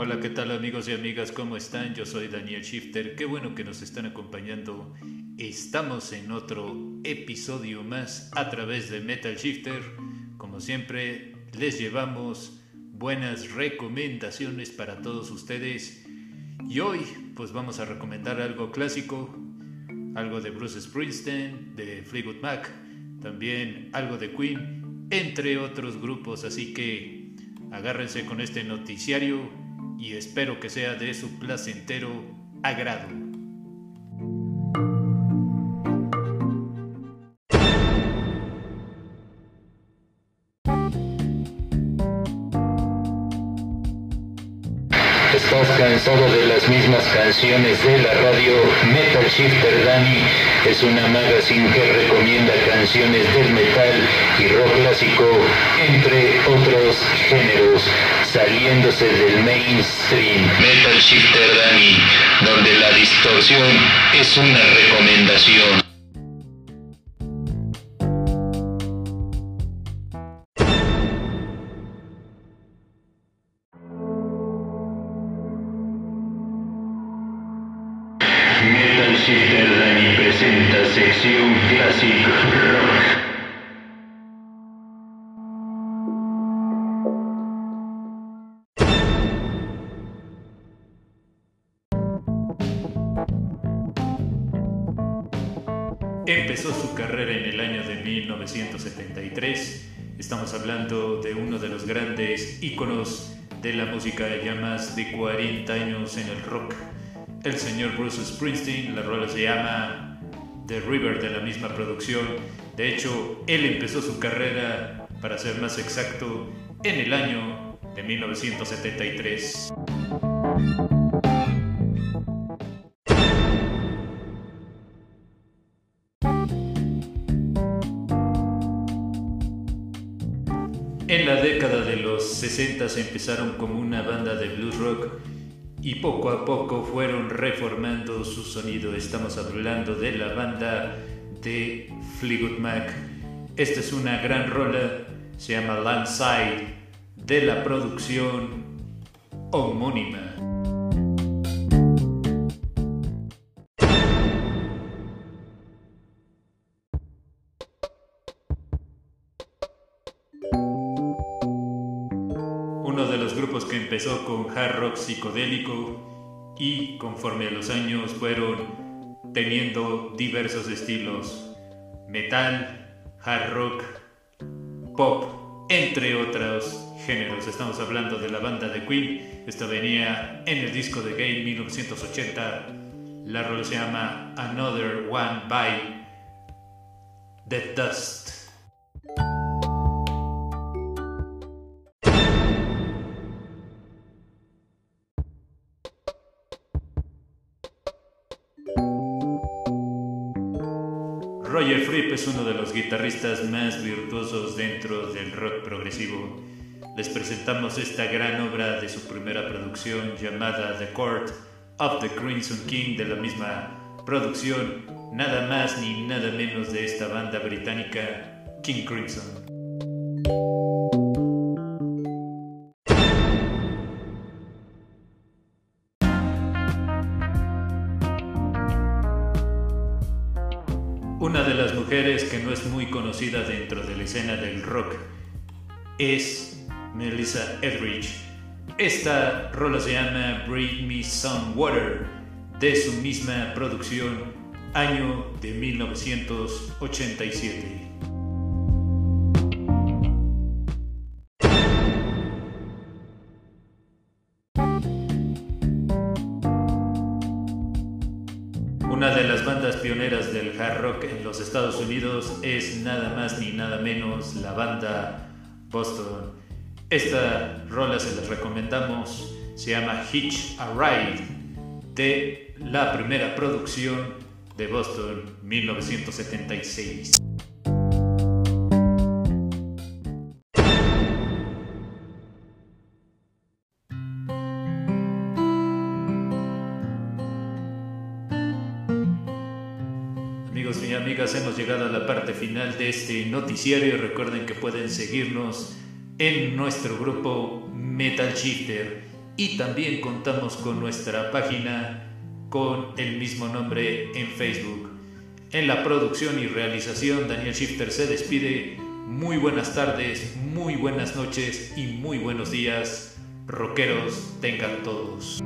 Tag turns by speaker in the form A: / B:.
A: Hola, ¿qué tal amigos y amigas? ¿Cómo están? Yo soy Daniel Shifter. Qué bueno que nos están acompañando. Estamos en otro episodio más a través de Metal Shifter. Como siempre, les llevamos buenas recomendaciones para todos ustedes. Y hoy, pues vamos a recomendar algo clásico, algo de Bruce Springsteen, de Fleetwood Mac, también algo de Queen, entre otros grupos. Así que agárrense con este noticiario y espero que sea de su placentero agrado.
B: ¿Estás cansado de las mismas canciones de la radio? Metal Shifter Danny es una magazine que recomienda canciones del metal y rock clásico, entre otros géneros saliéndose del mainstream. Metal Shifter Danny, donde la distorsión es una recomendación. Danny presenta sección Classic Rock.
A: Empezó su carrera en el año de 1973. Estamos hablando de uno de los grandes íconos de la música ya más de 40 años en el rock. El señor Bruce Springsteen, la rola se llama The River de la misma producción. De hecho, él empezó su carrera, para ser más exacto, en el año de 1973. En la década de los 60 empezaron como una banda de blues rock y poco a poco fueron reformando su sonido. Estamos hablando de la banda de Fleetwood Mac. Esta es una gran rola, se llama Landside, de la producción homónima. Uno de los grupos que empezó con hard rock psicodélico y conforme a los años fueron teniendo diversos estilos, metal, hard rock, pop, entre otros géneros. Estamos hablando de la banda de Queen, esta venía en el disco de Game 1980, la rola se llama Another One by The Dust. Roger Fripp es uno de los guitarristas más virtuosos dentro del rock progresivo. Les presentamos esta gran obra de su primera producción llamada The Court of the Crimson King de la misma producción, nada más ni nada menos de esta banda británica King Crimson. Una de las mujeres que no es muy conocida dentro de la escena del rock es Melissa Etheridge. Esta rola se llama Bring Me Some Water de su misma producción, año de 1987. Una de las bandas pioneras del hard rock en los Estados Unidos es nada más ni nada menos la banda Boston. Esta rola se les recomendamos, se llama Hitch a Ride, de la primera producción de Boston 1976. Amigas, hemos llegado a la parte final de este noticiario. Recuerden que pueden seguirnos en nuestro grupo Metal Shifter y también contamos con nuestra página con el mismo nombre en Facebook. En la producción y realización, Daniel Shifter se despide. Muy buenas tardes, muy buenas noches y muy buenos días. Rockeros tengan todos.